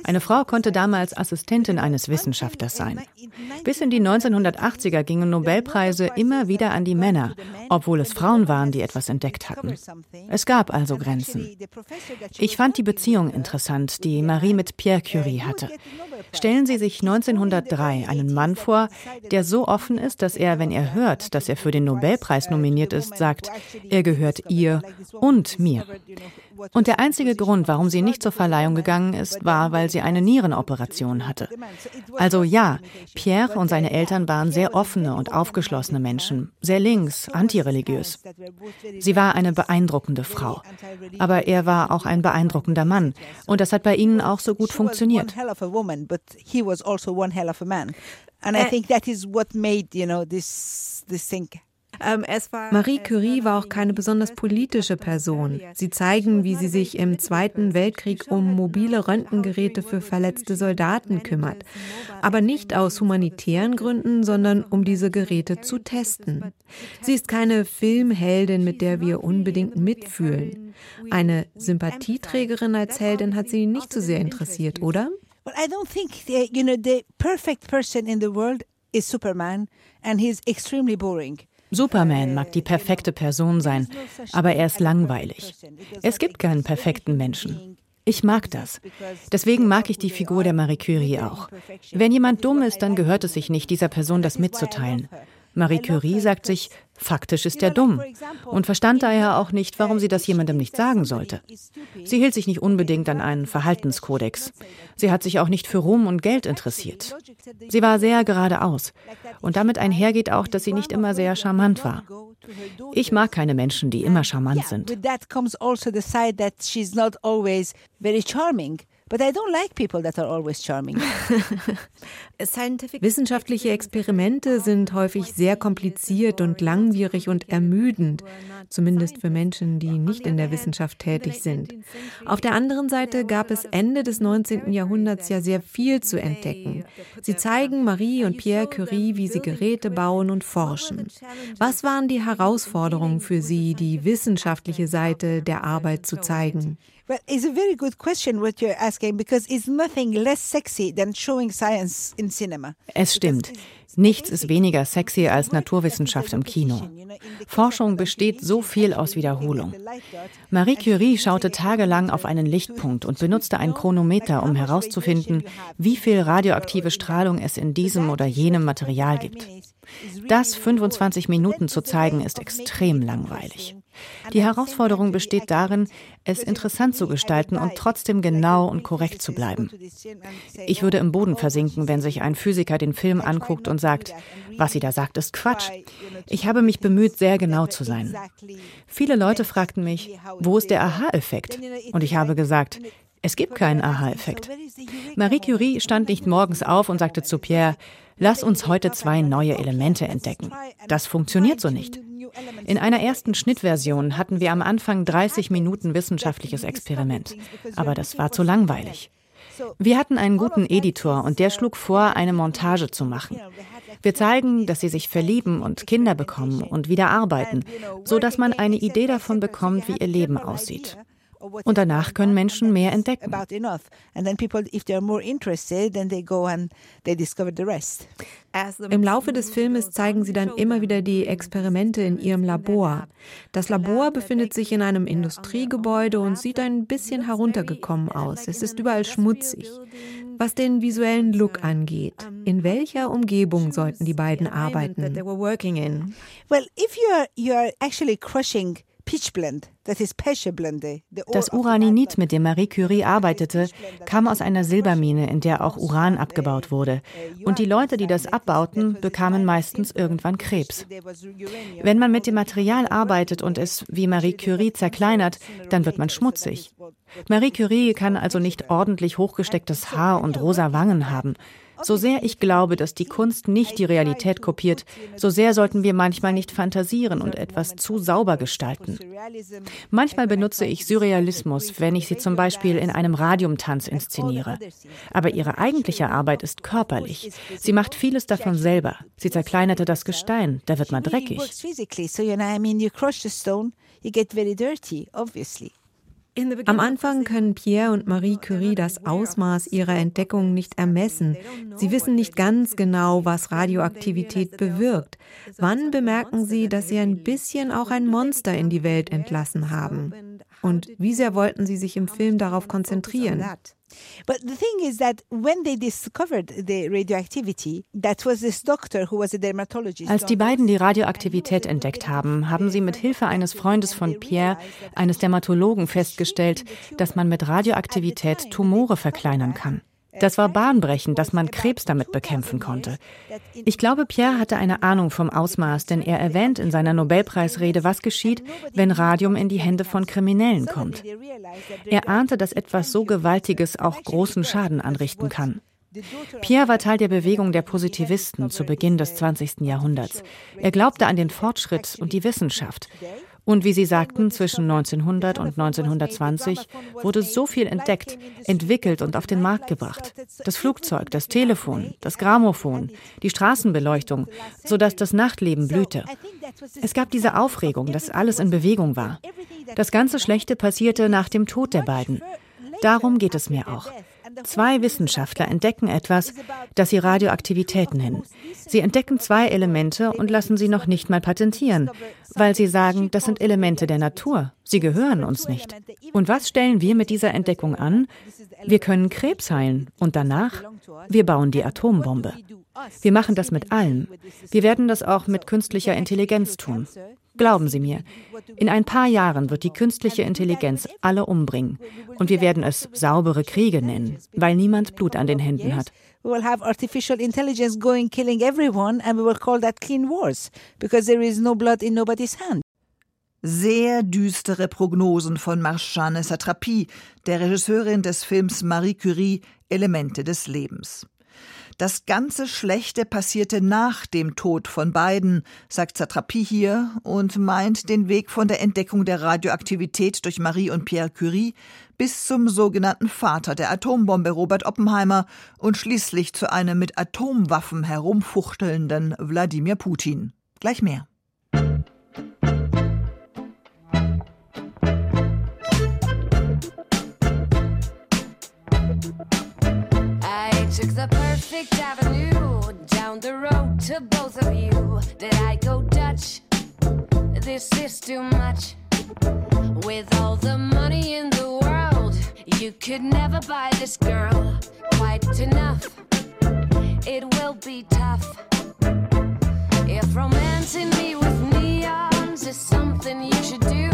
Eine Frau konnte damals Assistentin eines Wissenschaftlers sein sein. Bis in die 1980er gingen Nobelpreise immer wieder an die Männer, obwohl es Frauen waren, die etwas entdeckt hatten. Es gab also Grenzen. Ich fand die Beziehung interessant, die Marie mit Pierre Curie hatte. Stellen Sie sich 1903 einen Mann vor, der so offen ist, dass er, wenn er hört, dass er für den Nobelpreis nominiert ist, sagt, er gehört ihr und mir. Und der einzige Grund, warum sie nicht zur Verleihung gegangen ist, war, weil sie eine Nierenoperation hatte. Also ja, Pierre und seine Eltern waren sehr offene und aufgeschlossene Menschen, sehr links, antireligiös. Sie war eine beeindruckende Frau. Aber er war auch ein beeindruckender Mann. Und das hat bei ihnen auch so gut funktioniert. And I think that is what made, you know, this, this thing Marie Curie war auch keine besonders politische Person. Sie zeigen, wie sie sich im Zweiten Weltkrieg um mobile Röntgengeräte für verletzte Soldaten kümmert. Aber nicht aus humanitären Gründen, sondern um diese Geräte zu testen. Sie ist keine Filmheldin, mit der wir unbedingt mitfühlen. Eine Sympathieträgerin als Heldin hat sie nicht so sehr interessiert, oder? Well, I don't think, uh, you know, the perfect person in the world is Superman and he's extremely boring. Superman mag die perfekte Person sein, aber er ist langweilig. Es gibt keinen perfekten Menschen. Ich mag das. Deswegen mag ich die Figur der Marie Curie auch. Wenn jemand dumm ist, dann gehört es sich nicht, dieser Person das mitzuteilen. Marie Curie sagt sich, faktisch ist er dumm und verstand daher auch nicht, warum sie das jemandem nicht sagen sollte. Sie hielt sich nicht unbedingt an einen Verhaltenskodex. Sie hat sich auch nicht für Ruhm und Geld interessiert. Sie war sehr geradeaus und damit einhergeht auch, dass sie nicht immer sehr charmant war. Ich mag keine Menschen, die immer charmant sind. But I don't like people that are always charming. Wissenschaftliche Experimente sind häufig sehr kompliziert und langwierig und ermüdend, zumindest für Menschen, die nicht in der Wissenschaft tätig sind. Auf der anderen Seite gab es Ende des 19. Jahrhunderts ja sehr viel zu entdecken. Sie zeigen Marie und Pierre Curie, wie sie Geräte bauen und forschen. Was waren die Herausforderungen für sie, die wissenschaftliche Seite der Arbeit zu zeigen? Well, it's a very good question what you're asking because it's nothing less sexy than showing science in cinema. Es stimmt. Nichts ist weniger sexy als Naturwissenschaft im Kino. Forschung besteht so viel aus Wiederholung. Marie Curie schaute tagelang auf einen Lichtpunkt und benutzte ein Chronometer, um herauszufinden, wie viel radioaktive Strahlung es in diesem oder jenem Material gibt. Das 25 Minuten zu zeigen, ist extrem langweilig. Die Herausforderung besteht darin, es interessant zu gestalten und trotzdem genau und korrekt zu bleiben. Ich würde im Boden versinken, wenn sich ein Physiker den Film anguckt und sagt, was sie da sagt, ist Quatsch. Ich habe mich bemüht, sehr genau zu sein. Viele Leute fragten mich, wo ist der Aha-Effekt? Und ich habe gesagt, es gibt keinen Aha-Effekt. Marie Curie stand nicht morgens auf und sagte zu Pierre, lass uns heute zwei neue Elemente entdecken. Das funktioniert so nicht. In einer ersten Schnittversion hatten wir am Anfang 30 Minuten wissenschaftliches Experiment, aber das war zu langweilig. Wir hatten einen guten Editor und der schlug vor, eine Montage zu machen. Wir zeigen, dass sie sich verlieben und Kinder bekommen und wieder arbeiten, so dass man eine Idee davon bekommt, wie ihr Leben aussieht. Und danach können Menschen mehr entdecken. Im Laufe des Filmes zeigen sie dann immer wieder die Experimente in ihrem Labor. Das Labor befindet sich in einem Industriegebäude und sieht ein bisschen heruntergekommen aus. Es ist überall schmutzig. Was den visuellen Look angeht, in welcher Umgebung sollten die beiden arbeiten? Well, if you're you're actually crushing das Uraninit, mit dem Marie Curie arbeitete, kam aus einer Silbermine, in der auch Uran abgebaut wurde. Und die Leute, die das abbauten, bekamen meistens irgendwann Krebs. Wenn man mit dem Material arbeitet und es wie Marie Curie zerkleinert, dann wird man schmutzig. Marie Curie kann also nicht ordentlich hochgestecktes Haar und rosa Wangen haben. So sehr ich glaube, dass die Kunst nicht die Realität kopiert, so sehr sollten wir manchmal nicht fantasieren und etwas zu sauber gestalten. Manchmal benutze ich Surrealismus, wenn ich sie zum Beispiel in einem Radiumtanz inszeniere. Aber ihre eigentliche Arbeit ist körperlich. Sie macht vieles davon selber. Sie zerkleinerte das Gestein, da wird man dreckig. Am Anfang können Pierre und Marie Curie das Ausmaß ihrer Entdeckung nicht ermessen. Sie wissen nicht ganz genau, was Radioaktivität bewirkt. Wann bemerken sie, dass sie ein bisschen auch ein Monster in die Welt entlassen haben? Und wie sehr wollten sie sich im Film darauf konzentrieren? But the thing is that when they discovered the radioactivity, that was this doctor who was a dermatologist. Als die beiden die Radioaktivität entdeckt haben, haben sie mit Hilfe eines Freundes von Pierre, eines Dermatologen, festgestellt, dass man mit Radioaktivität Tumore verkleinern kann. Das war bahnbrechend, dass man Krebs damit bekämpfen konnte. Ich glaube, Pierre hatte eine Ahnung vom Ausmaß, denn er erwähnt in seiner Nobelpreisrede, was geschieht, wenn Radium in die Hände von Kriminellen kommt. Er ahnte, dass etwas so Gewaltiges auch großen Schaden anrichten kann. Pierre war Teil der Bewegung der Positivisten zu Beginn des 20. Jahrhunderts. Er glaubte an den Fortschritt und die Wissenschaft. Und wie Sie sagten, zwischen 1900 und 1920 wurde so viel entdeckt, entwickelt und auf den Markt gebracht. Das Flugzeug, das Telefon, das Grammophon, die Straßenbeleuchtung, sodass das Nachtleben blühte. Es gab diese Aufregung, dass alles in Bewegung war. Das ganze Schlechte passierte nach dem Tod der beiden. Darum geht es mir auch. Zwei Wissenschaftler entdecken etwas, das sie Radioaktivität nennen. Sie entdecken zwei Elemente und lassen sie noch nicht mal patentieren, weil sie sagen, das sind Elemente der Natur. Sie gehören uns nicht. Und was stellen wir mit dieser Entdeckung an? Wir können Krebs heilen und danach, wir bauen die Atombombe. Wir machen das mit allem. Wir werden das auch mit künstlicher Intelligenz tun. Glauben Sie mir, in ein paar Jahren wird die künstliche Intelligenz alle umbringen. Und wir werden es saubere Kriege nennen, weil niemand Blut an den Händen hat. We will have artificial intelligence going killing everyone and we will call that clean wars because there is no blood in nobody's hand. Sehr düstere Prognosen von Marjane Satrapi, der Regisseurin des Films Marie Curie Elemente des Lebens. Das ganze Schlechte passierte nach dem Tod von beiden, sagt Satrapi hier und meint den Weg von der Entdeckung der Radioaktivität durch Marie und Pierre Curie bis zum sogenannten Vater der Atombombe Robert Oppenheimer und schließlich zu einem mit Atomwaffen herumfuchtelnden Wladimir Putin. Gleich mehr. Took the perfect avenue down the road to both of you. Did I go Dutch? This is too much. With all the money in the world, you could never buy this girl quite enough. It will be tough. If romancing me with neons is something you should do,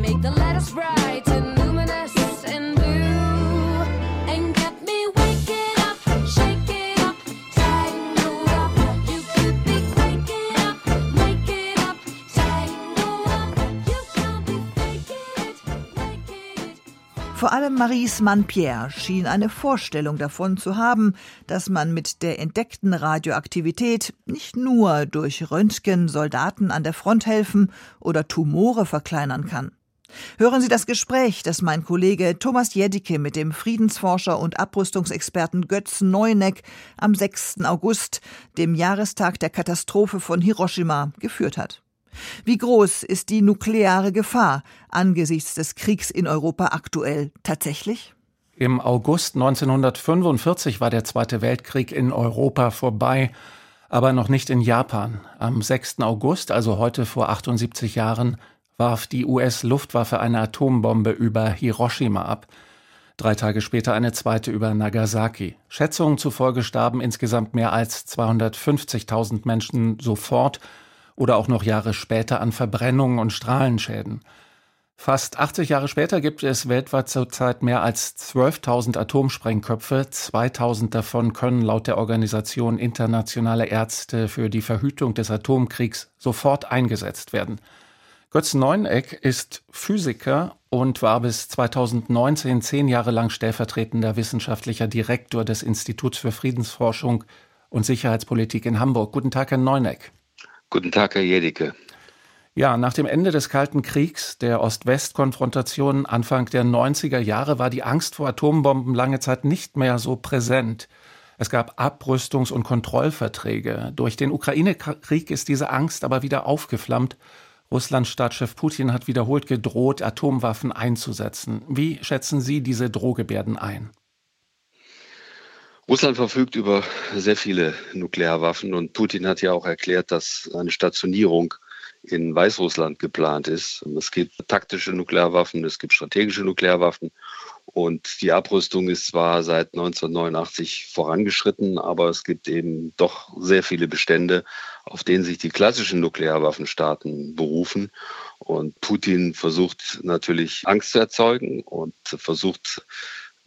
make the letters bright Vor allem Maries Mann Pierre schien eine Vorstellung davon zu haben, dass man mit der entdeckten Radioaktivität nicht nur durch Röntgen Soldaten an der Front helfen oder Tumore verkleinern kann. Hören Sie das Gespräch, das mein Kollege Thomas Jedicke mit dem Friedensforscher und Abrüstungsexperten Götz Neuneck am 6. August, dem Jahrestag der Katastrophe von Hiroshima, geführt hat. Wie groß ist die nukleare Gefahr angesichts des Kriegs in Europa aktuell tatsächlich? Im August 1945 war der Zweite Weltkrieg in Europa vorbei, aber noch nicht in Japan. Am 6. August, also heute vor 78 Jahren, warf die US-Luftwaffe eine Atombombe über Hiroshima ab. Drei Tage später eine zweite über Nagasaki. Schätzungen zufolge starben insgesamt mehr als 250.000 Menschen sofort oder auch noch Jahre später an Verbrennungen und Strahlenschäden. Fast 80 Jahre später gibt es weltweit zurzeit mehr als 12.000 Atomsprengköpfe. 2.000 davon können laut der Organisation Internationale Ärzte für die Verhütung des Atomkriegs sofort eingesetzt werden. Götz Neuneck ist Physiker und war bis 2019 zehn Jahre lang stellvertretender wissenschaftlicher Direktor des Instituts für Friedensforschung und Sicherheitspolitik in Hamburg. Guten Tag, Herr Neuneck. Guten Tag, Herr Jedicke. Ja, nach dem Ende des Kalten Kriegs, der Ost-West-Konfrontation Anfang der 90er Jahre war die Angst vor Atombomben lange Zeit nicht mehr so präsent. Es gab Abrüstungs- und Kontrollverträge. Durch den Ukraine-Krieg ist diese Angst aber wieder aufgeflammt. Russlands Staatschef Putin hat wiederholt gedroht, Atomwaffen einzusetzen. Wie schätzen Sie diese Drohgebärden ein? Russland verfügt über sehr viele Nuklearwaffen und Putin hat ja auch erklärt, dass eine Stationierung in Weißrussland geplant ist. Es gibt taktische Nuklearwaffen, es gibt strategische Nuklearwaffen und die Abrüstung ist zwar seit 1989 vorangeschritten, aber es gibt eben doch sehr viele Bestände, auf denen sich die klassischen Nuklearwaffenstaaten berufen. Und Putin versucht natürlich Angst zu erzeugen und versucht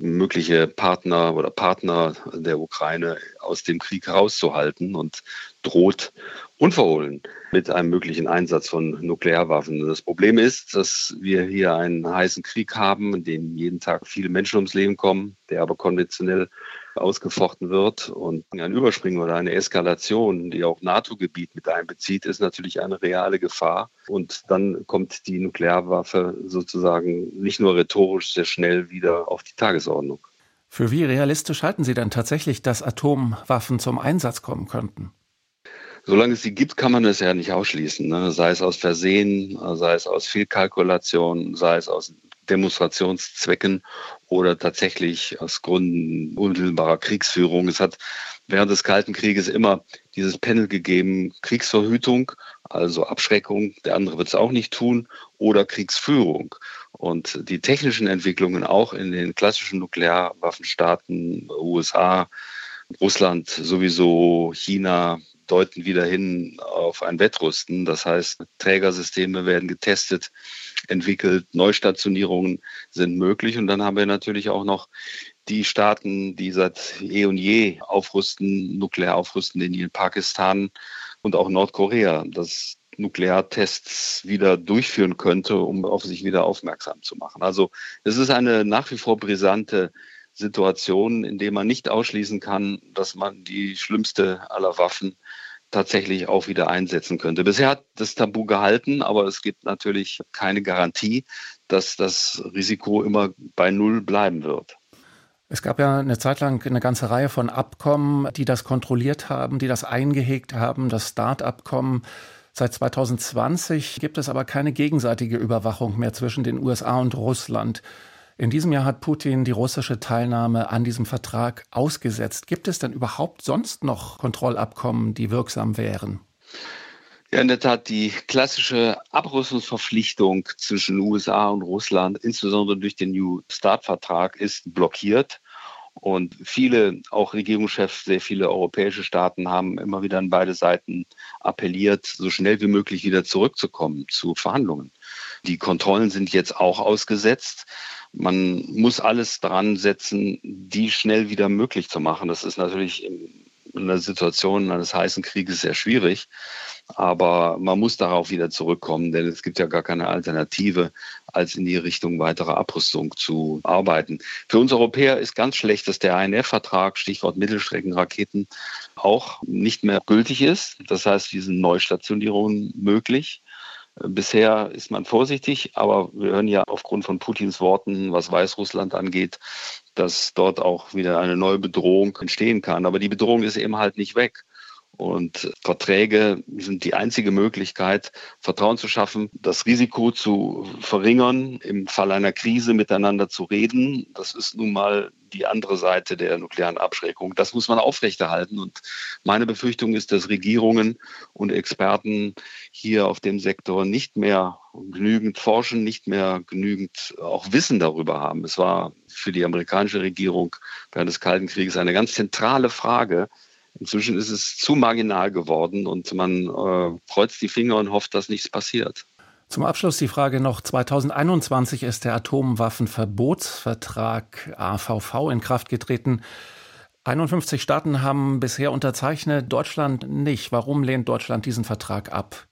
mögliche Partner oder Partner der Ukraine aus dem Krieg herauszuhalten und droht unverhohlen mit einem möglichen Einsatz von Nuklearwaffen. Das Problem ist, dass wir hier einen heißen Krieg haben, in dem jeden Tag viele Menschen ums Leben kommen, der aber konventionell ausgefochten wird. Und ein Überspringen oder eine Eskalation, die auch NATO-Gebiet mit einbezieht, ist natürlich eine reale Gefahr. Und dann kommt die Nuklearwaffe sozusagen nicht nur rhetorisch sehr schnell wieder auf die Tagesordnung. Für wie realistisch halten Sie denn tatsächlich, dass Atomwaffen zum Einsatz kommen könnten? Solange es sie gibt, kann man es ja nicht ausschließen. Ne? Sei es aus Versehen, sei es aus Fehlkalkulation, sei es aus Demonstrationszwecken oder tatsächlich aus Gründen unmittelbarer Kriegsführung. Es hat während des Kalten Krieges immer dieses Panel gegeben, Kriegsverhütung, also Abschreckung, der andere wird es auch nicht tun, oder Kriegsführung. Und die technischen Entwicklungen auch in den klassischen Nuklearwaffenstaaten, USA, Russland sowieso, China, deuten wieder hin auf ein Wettrüsten. Das heißt, Trägersysteme werden getestet, entwickelt, Neustationierungen sind möglich. Und dann haben wir natürlich auch noch die Staaten, die seit eh und je aufrüsten, nuklear aufrüsten, Indien, Pakistan und auch Nordkorea. Das Nukleartests wieder durchführen könnte, um auf sich wieder aufmerksam zu machen. Also es ist eine nach wie vor brisante Situation, in der man nicht ausschließen kann, dass man die schlimmste aller Waffen tatsächlich auch wieder einsetzen könnte. Bisher hat das Tabu gehalten, aber es gibt natürlich keine Garantie, dass das Risiko immer bei Null bleiben wird. Es gab ja eine Zeit lang eine ganze Reihe von Abkommen, die das kontrolliert haben, die das eingehegt haben, das START-Abkommen. Seit 2020 gibt es aber keine gegenseitige Überwachung mehr zwischen den USA und Russland. In diesem Jahr hat Putin die russische Teilnahme an diesem Vertrag ausgesetzt. Gibt es denn überhaupt sonst noch Kontrollabkommen, die wirksam wären? Ja, in der Tat, die klassische Abrüstungsverpflichtung zwischen USA und Russland, insbesondere durch den New Start-Vertrag, ist blockiert. Und viele, auch Regierungschefs, sehr viele europäische Staaten haben immer wieder an beide Seiten appelliert, so schnell wie möglich wieder zurückzukommen zu Verhandlungen. Die Kontrollen sind jetzt auch ausgesetzt. Man muss alles dran setzen, die schnell wieder möglich zu machen. Das ist natürlich in einer Situation eines heißen Krieges sehr schwierig. Aber man muss darauf wieder zurückkommen, denn es gibt ja gar keine Alternative, als in die Richtung weiterer Abrüstung zu arbeiten. Für uns Europäer ist ganz schlecht, dass der INF-Vertrag, Stichwort Mittelstreckenraketen, auch nicht mehr gültig ist. Das heißt, diese Neustationierungen möglich. Bisher ist man vorsichtig, aber wir hören ja aufgrund von Putins Worten, was Weißrussland angeht, dass dort auch wieder eine neue Bedrohung entstehen kann. Aber die Bedrohung ist eben halt nicht weg. Und Verträge sind die einzige Möglichkeit, Vertrauen zu schaffen, das Risiko zu verringern, im Fall einer Krise miteinander zu reden. Das ist nun mal die andere Seite der nuklearen Abschreckung. Das muss man aufrechterhalten. Und meine Befürchtung ist, dass Regierungen und Experten hier auf dem Sektor nicht mehr genügend forschen, nicht mehr genügend auch Wissen darüber haben. Es war für die amerikanische Regierung während des Kalten Krieges eine ganz zentrale Frage, Inzwischen ist es zu marginal geworden und man äh, kreuzt die Finger und hofft, dass nichts passiert. Zum Abschluss die Frage noch. 2021 ist der Atomwaffenverbotsvertrag AVV in Kraft getreten. 51 Staaten haben bisher unterzeichnet, Deutschland nicht. Warum lehnt Deutschland diesen Vertrag ab?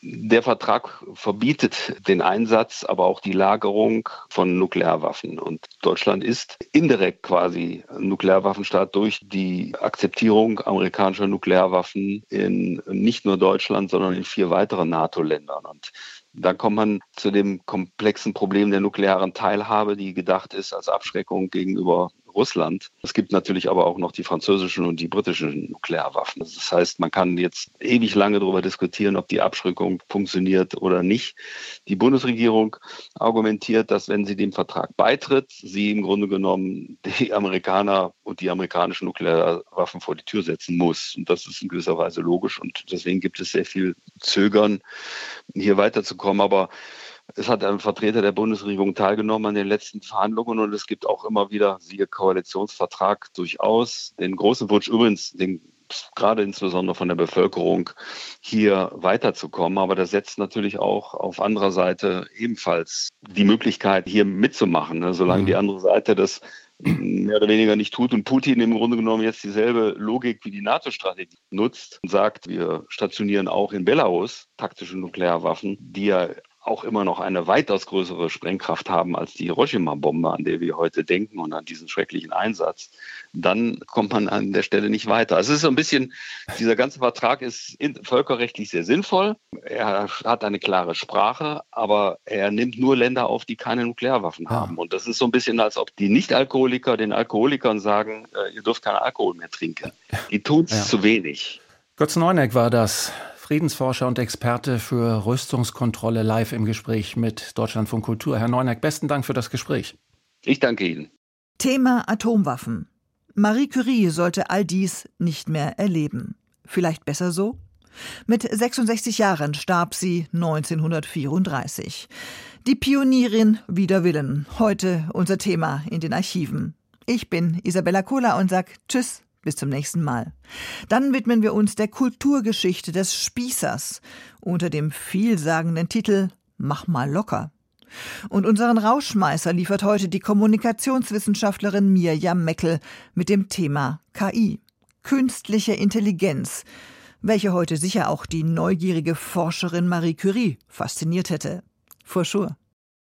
Der Vertrag verbietet den Einsatz, aber auch die Lagerung von Nuklearwaffen. Und Deutschland ist indirekt quasi Nuklearwaffenstaat durch die Akzeptierung amerikanischer Nuklearwaffen in nicht nur Deutschland, sondern in vier weiteren NATO-Ländern. Und da kommt man zu dem komplexen Problem der nuklearen Teilhabe, die gedacht ist als Abschreckung gegenüber Russland. Es gibt natürlich aber auch noch die französischen und die britischen Nuklearwaffen. Das heißt, man kann jetzt ewig lange darüber diskutieren, ob die Abschreckung funktioniert oder nicht. Die Bundesregierung argumentiert, dass wenn sie dem Vertrag beitritt, sie im Grunde genommen die Amerikaner und die amerikanischen Nuklearwaffen vor die Tür setzen muss. Und das ist in gewisser Weise logisch. Und deswegen gibt es sehr viel Zögern, hier weiterzukommen. Aber es hat ein Vertreter der Bundesregierung teilgenommen an den letzten Verhandlungen und es gibt auch immer wieder, siehe Koalitionsvertrag, durchaus den großen Wunsch, übrigens den, gerade insbesondere von der Bevölkerung, hier weiterzukommen. Aber das setzt natürlich auch auf anderer Seite ebenfalls die Möglichkeit, hier mitzumachen, ne? solange mhm. die andere Seite das mehr oder weniger nicht tut und Putin im Grunde genommen jetzt dieselbe Logik wie die NATO-Strategie nutzt und sagt, wir stationieren auch in Belarus taktische Nuklearwaffen, die ja auch immer noch eine weitaus größere Sprengkraft haben als die Hiroshima-Bombe, an der wir heute denken und an diesen schrecklichen Einsatz, dann kommt man an der Stelle nicht weiter. Also es ist so ein bisschen, dieser ganze Vertrag ist völkerrechtlich sehr sinnvoll. Er hat eine klare Sprache, aber er nimmt nur Länder auf, die keine Nuklearwaffen haben. Und das ist so ein bisschen, als ob die Nicht-Alkoholiker den Alkoholikern sagen, äh, ihr dürft keinen Alkohol mehr trinken. Die tun es ja. zu wenig. Götz Neuneck war das. Friedensforscher und Experte für Rüstungskontrolle live im Gespräch mit Deutschlandfunk Kultur. Herr Neuneck, besten Dank für das Gespräch. Ich danke Ihnen. Thema Atomwaffen. Marie Curie sollte all dies nicht mehr erleben. Vielleicht besser so? Mit 66 Jahren starb sie 1934. Die Pionierin wider Willen. Heute unser Thema in den Archiven. Ich bin Isabella Kohler und sag Tschüss bis zum nächsten Mal. Dann widmen wir uns der Kulturgeschichte des Spießers unter dem vielsagenden Titel Mach mal locker. Und unseren Rauschmeißer liefert heute die Kommunikationswissenschaftlerin Mirjam Meckel mit dem Thema KI. Künstliche Intelligenz. welche heute sicher auch die neugierige Forscherin Marie Curie fasziniert hätte. For sure.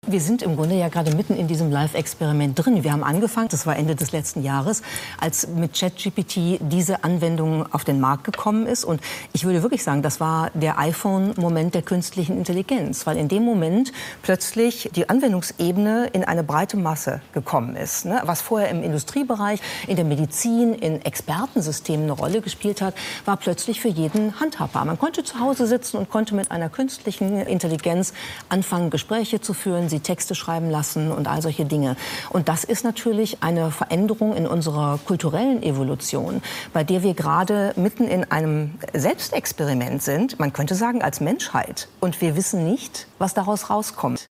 Wir sind im Grunde ja gerade mitten in diesem Live-Experiment drin. Wir haben angefangen, das war Ende des letzten Jahres, als mit ChatGPT diese Anwendung auf den Markt gekommen ist. Und ich würde wirklich sagen, das war der iPhone-Moment der künstlichen Intelligenz, weil in dem Moment plötzlich die Anwendungsebene in eine breite Masse gekommen ist. Ne? Was vorher im Industriebereich, in der Medizin, in Expertensystemen eine Rolle gespielt hat, war plötzlich für jeden handhabbar. Man konnte zu Hause sitzen und konnte mit einer künstlichen Intelligenz anfangen, Gespräche zu führen, sie Texte schreiben lassen und all solche Dinge. Und das ist natürlich eine Veränderung in unserer kulturellen Evolution, bei der wir gerade mitten in einem Selbstexperiment sind, man könnte sagen als Menschheit. Und wir wissen nicht, was daraus rauskommt.